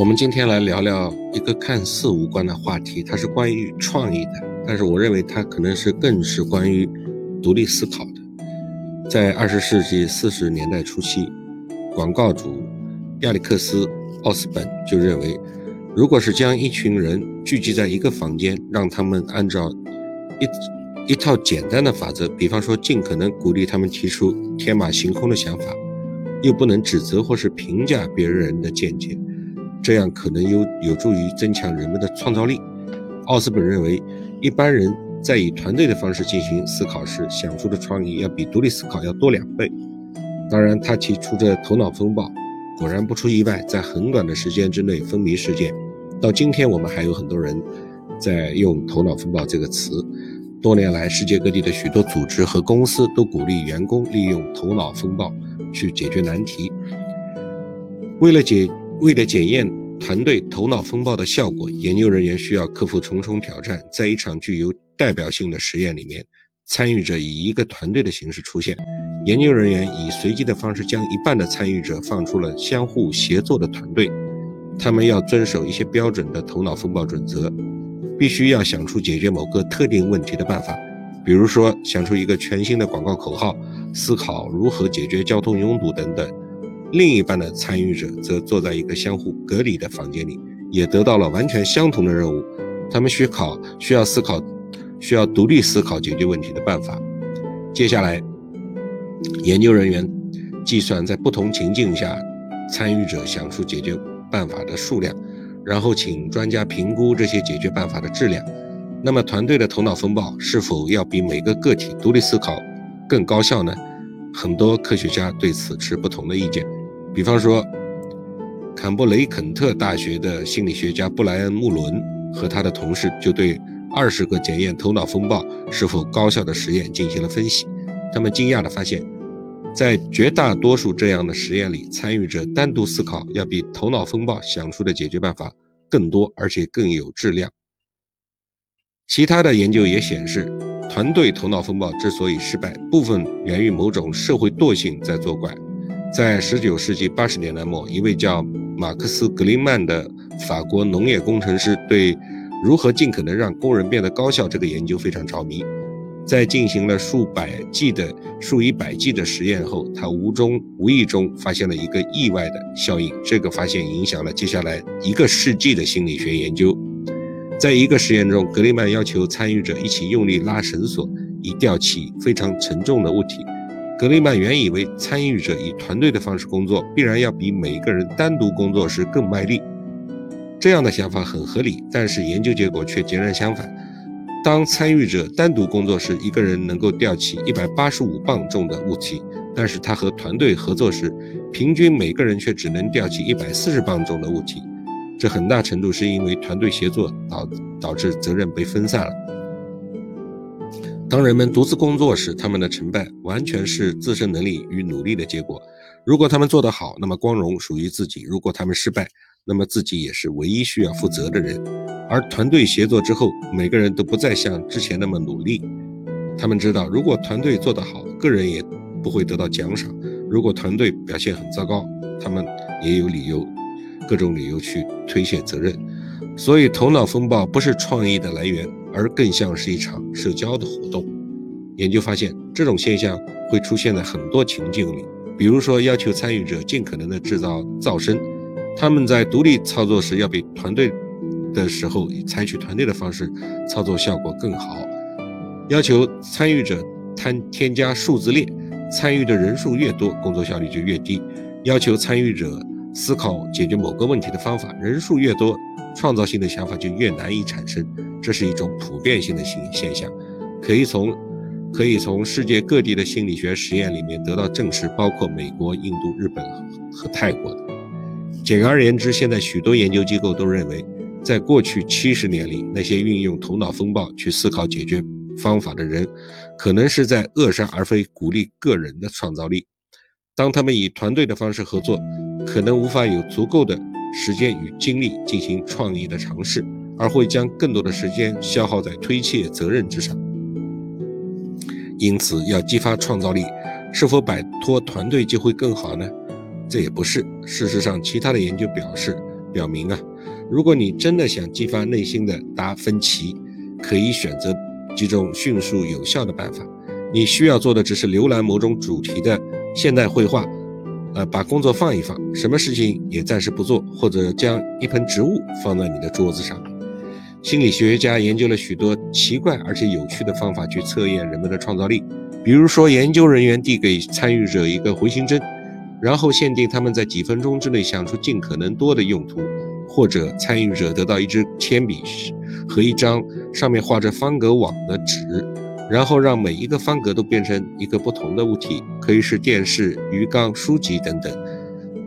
我们今天来聊聊一个看似无关的话题，它是关于创意的，但是我认为它可能是更是关于独立思考的。在二十世纪四十年代初期，广告主亚历克斯·奥斯本就认为，如果是将一群人聚集在一个房间，让他们按照一一套简单的法则，比方说尽可能鼓励他们提出天马行空的想法，又不能指责或是评价别人的见解。这样可能有有助于增强人们的创造力。奥斯本认为，一般人在以团队的方式进行思考时，想出的创意要比独立思考要多两倍。当然，他提出这头脑风暴，果然不出意外，在很短的时间之内风靡世界。到今天，我们还有很多人在用“头脑风暴”这个词。多年来，世界各地的许多组织和公司都鼓励员工利用头脑风暴去解决难题。为了解为了检验团队头脑风暴的效果，研究人员需要克服重重挑战。在一场具有代表性的实验里面，参与者以一个团队的形式出现。研究人员以随机的方式将一半的参与者放出了相互协作的团队。他们要遵守一些标准的头脑风暴准则，必须要想出解决某个特定问题的办法，比如说想出一个全新的广告口号，思考如何解决交通拥堵等等。另一半的参与者则坐在一个相互隔离的房间里，也得到了完全相同的任务。他们需考需要思考，需要独立思考解决问题的办法。接下来，研究人员计算在不同情境下参与者想出解决办法的数量，然后请专家评估这些解决办法的质量。那么，团队的头脑风暴是否要比每个个体独立思考更高效呢？很多科学家对此持不同的意见。比方说，坎布雷肯特大学的心理学家布莱恩·穆伦和他的同事就对二十个检验头脑风暴是否高效的实验进行了分析。他们惊讶地发现，在绝大多数这样的实验里，参与者单独思考要比头脑风暴想出的解决办法更多，而且更有质量。其他的研究也显示，团队头脑风暴之所以失败，部分源于某种社会惰性在作怪。在19世纪80年代末，一位叫马克思·格林曼的法国农业工程师对如何尽可能让工人变得高效这个研究非常着迷。在进行了数百计的数以百计的实验后，他无中无意中发现了一个意外的效应。这个发现影响了接下来一个世纪的心理学研究。在一个实验中，格林曼要求参与者一起用力拉绳索，以吊起非常沉重的物体。格雷曼原以为参与者以团队的方式工作，必然要比每一个人单独工作时更卖力。这样的想法很合理，但是研究结果却截然相反。当参与者单独工作时，一个人能够吊起一百八十五磅重的物体，但是他和团队合作时，平均每个人却只能吊起一百四十磅重的物体。这很大程度是因为团队协作导导致责任被分散了。当人们独自工作时，他们的成败完全是自身能力与努力的结果。如果他们做得好，那么光荣属于自己；如果他们失败，那么自己也是唯一需要负责的人。而团队协作之后，每个人都不再像之前那么努力。他们知道，如果团队做得好，个人也不会得到奖赏；如果团队表现很糟糕，他们也有理由，各种理由去推卸责任。所以，头脑风暴不是创意的来源。而更像是一场社交的活动。研究发现，这种现象会出现在很多情境里，比如说要求参与者尽可能的制造噪声，他们在独立操作时要比团队的时候采取团队的方式操作效果更好；要求参与者添添加数字列，参与的人数越多，工作效率就越低；要求参与者思考解决某个问题的方法，人数越多，创造性的想法就越难以产生。这是一种普遍性的现现象，可以从可以从世界各地的心理学实验里面得到证实，包括美国、印度、日本和泰国的。简而言之，现在许多研究机构都认为，在过去七十年里，那些运用头脑风暴去思考解决方法的人，可能是在扼杀而非鼓励个人的创造力。当他们以团队的方式合作，可能无法有足够的时间与精力进行创意的尝试。而会将更多的时间消耗在推卸责任之上。因此，要激发创造力，是否摆脱团队就会更好呢？这也不是。事实上，其他的研究表示表明啊，如果你真的想激发内心的达芬奇，可以选择几种迅速有效的办法。你需要做的只是浏览某种主题的现代绘画，呃，把工作放一放，什么事情也暂时不做，或者将一盆植物放在你的桌子上。心理学家研究了许多奇怪而且有趣的方法去测验人们的创造力，比如说，研究人员递给参与者一个回形针，然后限定他们在几分钟之内想出尽可能多的用途，或者参与者得到一支铅笔和一张上面画着方格网的纸，然后让每一个方格都变成一个不同的物体，可以是电视、鱼缸、书籍等等。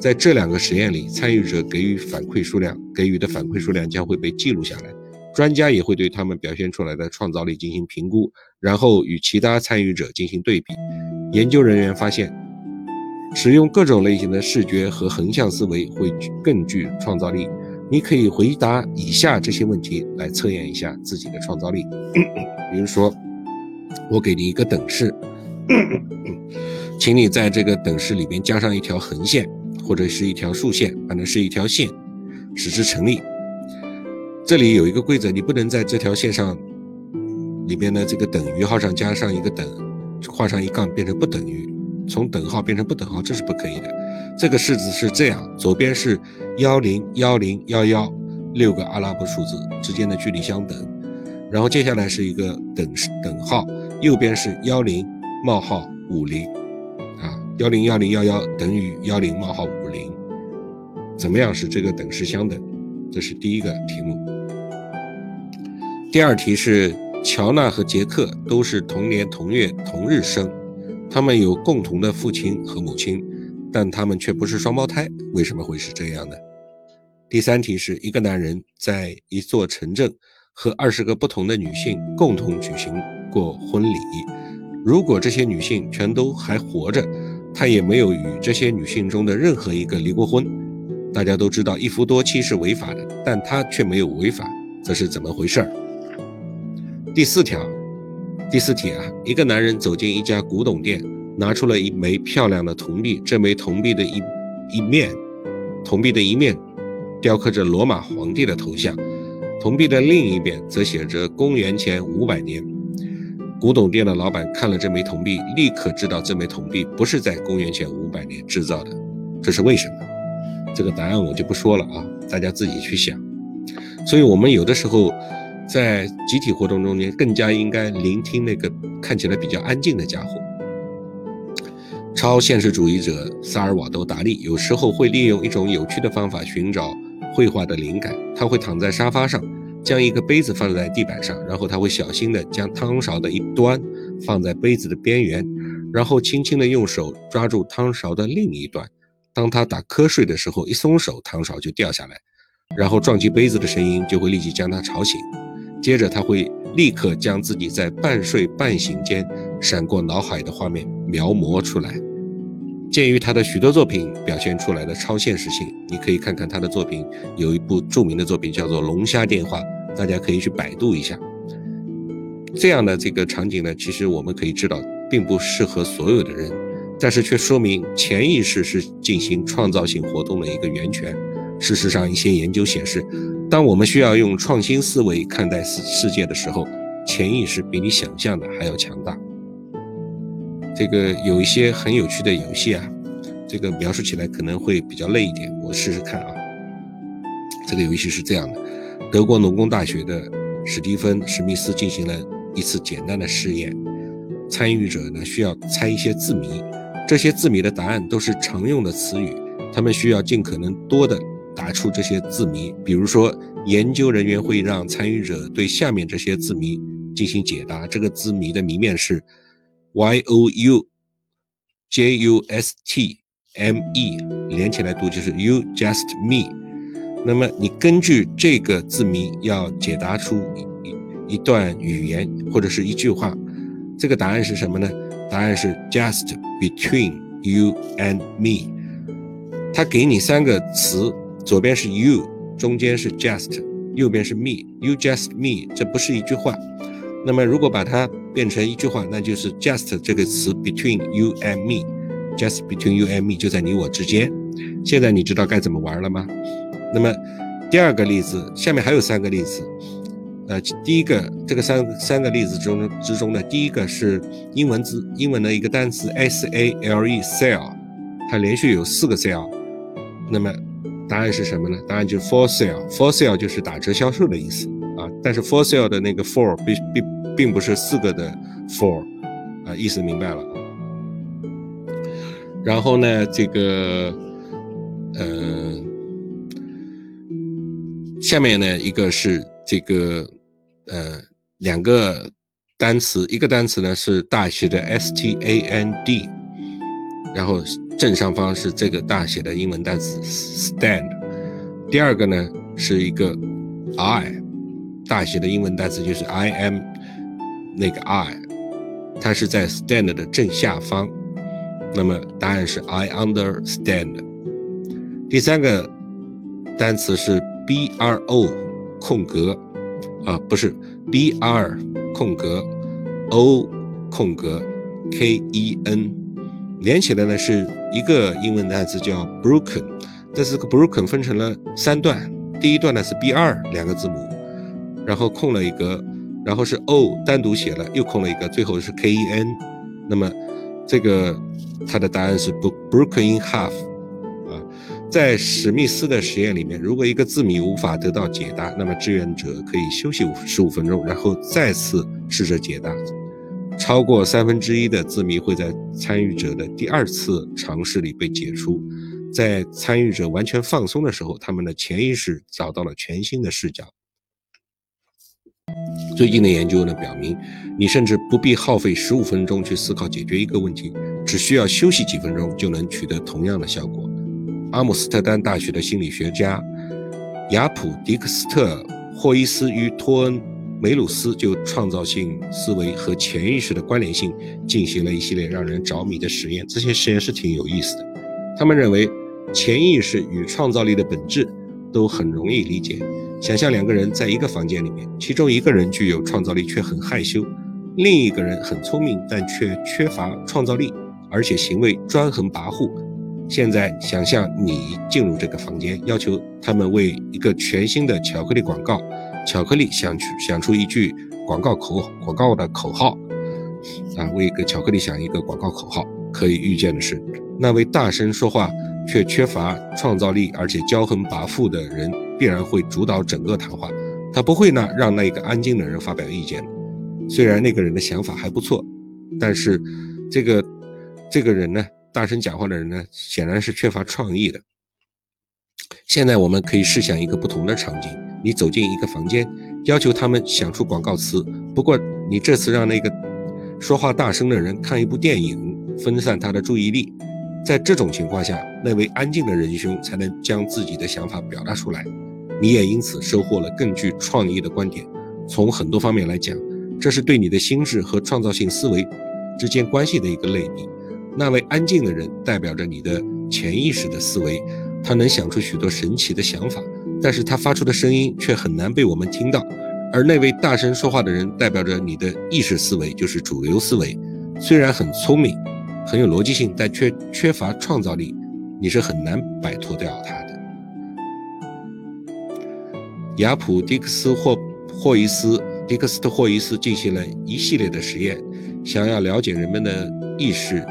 在这两个实验里，参与者给予反馈数量，给予的反馈数量将会被记录下来。专家也会对他们表现出来的创造力进行评估，然后与其他参与者进行对比。研究人员发现，使用各种类型的视觉和横向思维会更具创造力。你可以回答以下这些问题来测验一下自己的创造力。比如说，我给你一个等式，请你在这个等式里边加上一条横线或者是一条竖线，反正是一条线，使之成立。这里有一个规则，你不能在这条线上里边的这个等于号上加上一个等，画上一杠变成不等于，从等号变成不等号，这是不可以的。这个式子是这样：左边是幺零幺零幺幺六个阿拉伯数字之间的距离相等，然后接下来是一个等等号，右边是幺零冒号五零啊，幺零幺零幺幺等于幺零冒号五零，怎么样使这个等式相等？这是第一个题目。第二题是乔纳和杰克都是同年同月同日生，他们有共同的父亲和母亲，但他们却不是双胞胎，为什么会是这样呢？第三题是一个男人在一座城镇和二十个不同的女性共同举行过婚礼，如果这些女性全都还活着，他也没有与这些女性中的任何一个离过婚。大家都知道一夫多妻是违法的，但他却没有违法，这是怎么回事儿？第四条，第四题啊，一个男人走进一家古董店，拿出了一枚漂亮的铜币。这枚铜币的一一面，铜币的一面雕刻着罗马皇帝的头像，铜币的另一边则写着公元前五百年。古董店的老板看了这枚铜币，立刻知道这枚铜币不是在公元前五百年制造的。这是为什么？这个答案我就不说了啊，大家自己去想。所以，我们有的时候。在集体活动中间，更加应该聆听那个看起来比较安静的家伙。超现实主义者萨尔瓦多·达利有时候会利用一种有趣的方法寻找绘画的灵感。他会躺在沙发上，将一个杯子放在地板上，然后他会小心地将汤勺的一端放在杯子的边缘，然后轻轻地用手抓住汤勺的另一端。当他打瞌睡的时候，一松手，汤勺就掉下来，然后撞击杯子的声音就会立即将他吵醒。接着他会立刻将自己在半睡半醒间闪过脑海的画面描摹出来。鉴于他的许多作品表现出来的超现实性，你可以看看他的作品。有一部著名的作品叫做《龙虾电话》，大家可以去百度一下。这样的这个场景呢，其实我们可以知道，并不适合所有的人，但是却说明潜意识是进行创造性活动的一个源泉。事实上，一些研究显示。当我们需要用创新思维看待世世界的时候，潜意识比你想象的还要强大。这个有一些很有趣的游戏啊，这个描述起来可能会比较累一点，我试试看啊。这个游戏是这样的：德国农工大学的史蒂芬·史密斯进行了一次简单的试验，参与者呢需要猜一些字谜，这些字谜的答案都是常用的词语，他们需要尽可能多的。答出这些字谜，比如说，研究人员会让参与者对下面这些字谜进行解答。这个字谜的谜面是 Y O U J U S T M E，连起来读就是 You Just Me。那么你根据这个字谜要解答出一一段语言或者是一句话。这个答案是什么呢？答案是 Just Between You and Me。他给你三个词。左边是 you，中间是 just，右边是 me，you just me，这不是一句话。那么如果把它变成一句话，那就是 just 这个词 between you and me，just between you and me 就在你我之间。现在你知道该怎么玩了吗？那么第二个例子，下面还有三个例子。呃，第一个这个三三个例子中之中的第一个是英文字英文的一个单词 s a l e sale，它连续有四个 sale。那么答案是什么呢？答案就是 for sale，for sale 就是打折销售的意思。但是 for sale 的那个 for 并并并不是四个的 for 啊，意思明白了。然后呢，这个呃，下面呢一个是这个。呃，两个单词，一个单词呢是大写的 S T A N D，然后正上方是这个大写的英文单词 stand。第二个呢是一个 I，大写的英文单词就是 I am 那个 I，它是在 stand 的正下方。那么答案是 I understand。第三个单词是 B R O 空格。啊，不是，b r 空格 o 空格 k e n，连起来呢是一个英文单词叫 broken，但是个 broken 分成了三段，第一段呢是 b 二两个字母，然后空了一个，然后是 o 单独写了，又空了一个，最后是 k e n，那么这个它的答案是 book broken in half 啊。在史密斯的实验里面，如果一个字谜无法得到解答，那么志愿者可以休息五十五分钟，然后再次试着解答。超过三分之一的字谜会在参与者的第二次尝试里被解除。在参与者完全放松的时候，他们的潜意识找到了全新的视角。最近的研究呢表明，你甚至不必耗费十五分钟去思考解决一个问题，只需要休息几分钟就能取得同样的效果。阿姆斯特丹大学的心理学家雅普迪克斯特霍伊斯与托恩梅鲁斯就创造性思维和潜意识的关联性进行了一系列让人着迷的实验。这些实验是挺有意思的。他们认为，潜意识与创造力的本质都很容易理解。想象两个人在一个房间里面，其中一个人具有创造力却很害羞，另一个人很聪明但却缺乏创造力，而且行为专横跋扈。现在想象你进入这个房间，要求他们为一个全新的巧克力广告，巧克力想出想出一句广告口广告的口号，啊，为一个巧克力想一个广告口号。可以预见的是，那位大声说话却缺乏创造力而且骄横跋扈的人，必然会主导整个谈话。他不会呢让那个安静的人发表意见。虽然那个人的想法还不错，但是这个这个人呢？大声讲话的人呢，显然是缺乏创意的。现在我们可以试想一个不同的场景：你走进一个房间，要求他们想出广告词。不过，你这次让那个说话大声的人看一部电影，分散他的注意力。在这种情况下，那位安静的仁兄才能将自己的想法表达出来。你也因此收获了更具创意的观点。从很多方面来讲，这是对你的心智和创造性思维之间关系的一个类比。那位安静的人代表着你的潜意识的思维，他能想出许多神奇的想法，但是他发出的声音却很难被我们听到。而那位大声说话的人代表着你的意识思维，就是主流思维，虽然很聪明，很有逻辑性，但却缺乏创造力，你是很难摆脱掉他的。雅普迪克斯霍霍伊斯迪克斯特霍伊斯进行了一系列的实验，想要了解人们的意识。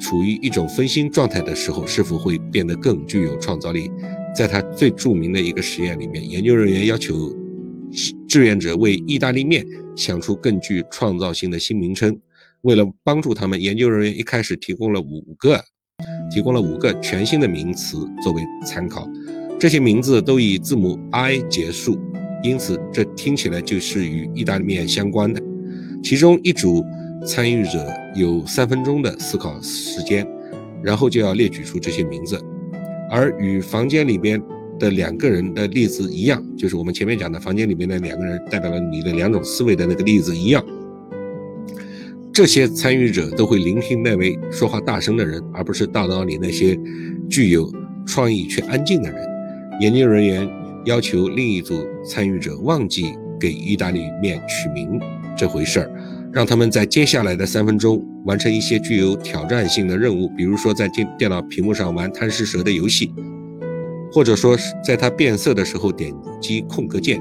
处于一种分心状态的时候，是否会变得更具有创造力？在他最著名的一个实验里面，研究人员要求志愿者为意大利面想出更具创造性的新名称。为了帮助他们，研究人员一开始提供了五个，提供了五个全新的名词作为参考。这些名字都以字母 I 结束，因此这听起来就是与意大利面相关的。其中一组。参与者有三分钟的思考时间，然后就要列举出这些名字。而与房间里边的两个人的例子一样，就是我们前面讲的房间里面的两个人代表了你的两种思维的那个例子一样。这些参与者都会聆听那位说话大声的人，而不是大脑里那些具有创意却安静的人。研究人员要求另一组参与者忘记给意大利面取名这回事儿。让他们在接下来的三分钟完成一些具有挑战性的任务，比如说在电电脑屏幕上玩贪吃蛇的游戏，或者说是在它变色的时候点击空格键。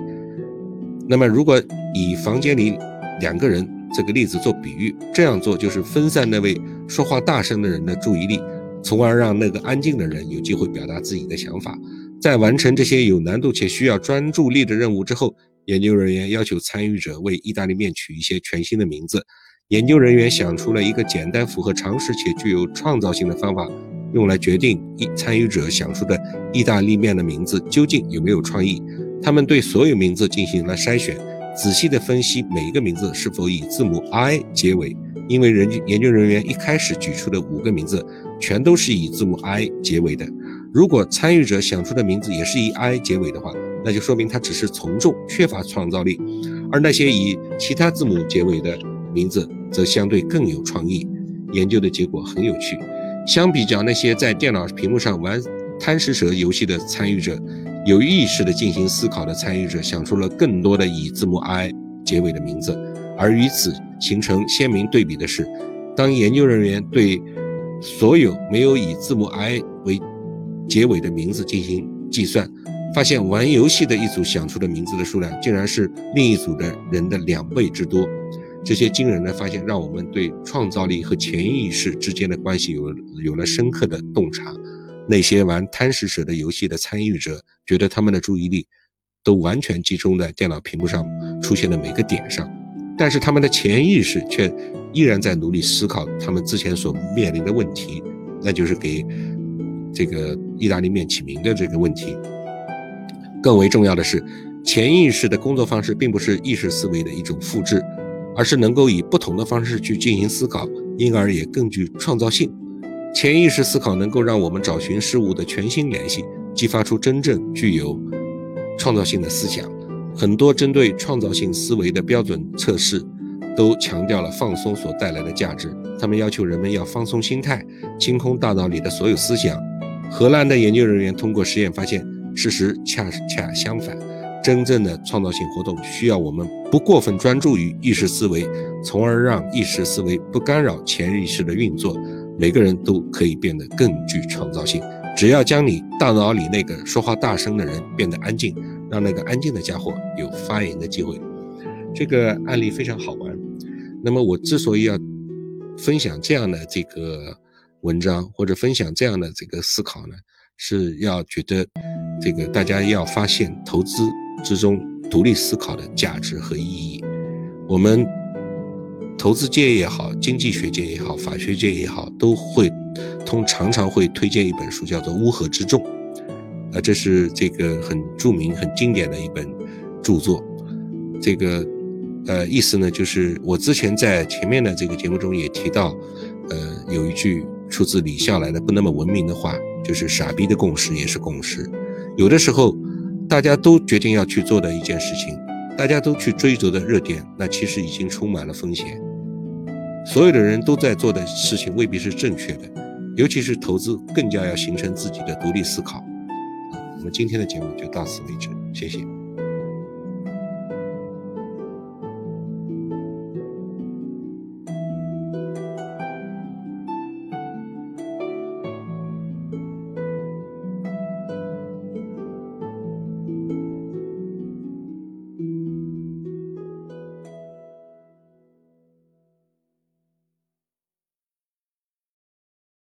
那么，如果以房间里两个人这个例子做比喻，这样做就是分散那位说话大声的人的注意力，从而让那个安静的人有机会表达自己的想法。在完成这些有难度且需要专注力的任务之后，研究人员要求参与者为意大利面取一些全新的名字。研究人员想出了一个简单、符合常识且具有创造性的方法，用来决定一参与者想出的意大利面的名字究竟有没有创意。他们对所有名字进行了筛选，仔细地分析每一个名字是否以字母 I 结尾。因为人研究人员一开始举出的五个名字全都是以字母 I 结尾的。如果参与者想出的名字也是以 I 结尾的话，那就说明他只是从众，缺乏创造力；而那些以其他字母结尾的名字，则相对更有创意。研究的结果很有趣，相比较那些在电脑屏幕上玩贪食蛇游戏的参与者，有意识的进行思考的参与者想出了更多的以字母 I 结尾的名字。而与此形成鲜明对比的是，当研究人员对所有没有以字母 I 结尾的名字进行计算。发现玩游戏的一组想出的名字的数量，竟然是另一组的人的两倍之多。这些惊人的发现，让我们对创造力和潜意识之间的关系有有了深刻的洞察。那些玩贪食蛇的游戏的参与者，觉得他们的注意力都完全集中在电脑屏幕上出现的每个点上，但是他们的潜意识却依然在努力思考他们之前所面临的问题，那就是给这个意大利面起名的这个问题。更为重要的是，潜意识的工作方式并不是意识思维的一种复制，而是能够以不同的方式去进行思考，因而也更具创造性。潜意识思考能够让我们找寻事物的全新联系，激发出真正具有创造性的思想。很多针对创造性思维的标准测试都强调了放松所带来的价值，他们要求人们要放松心态，清空大脑里的所有思想。荷兰的研究人员通过实验发现。事实恰恰相反，真正的创造性活动需要我们不过分专注于意识思维，从而让意识思维不干扰潜意识的运作。每个人都可以变得更具创造性，只要将你大脑里那个说话大声的人变得安静，让那个安静的家伙有发言的机会。这个案例非常好玩。那么我之所以要分享这样的这个文章，或者分享这样的这个思考呢，是要觉得。这个大家要发现投资之中独立思考的价值和意义。我们投资界也好，经济学界也好，法学界也好，都会通常常会推荐一本书，叫做《乌合之众》。啊，这是这个很著名、很经典的一本著作。这个呃意思呢，就是我之前在前面的这个节目中也提到，呃，有一句出自李笑来的不那么文明的话，就是“傻逼的共识也是共识”。有的时候，大家都决定要去做的一件事情，大家都去追逐的热点，那其实已经充满了风险。所有的人都在做的事情未必是正确的，尤其是投资，更加要形成自己的独立思考。我们今天的节目就到此为止，谢谢。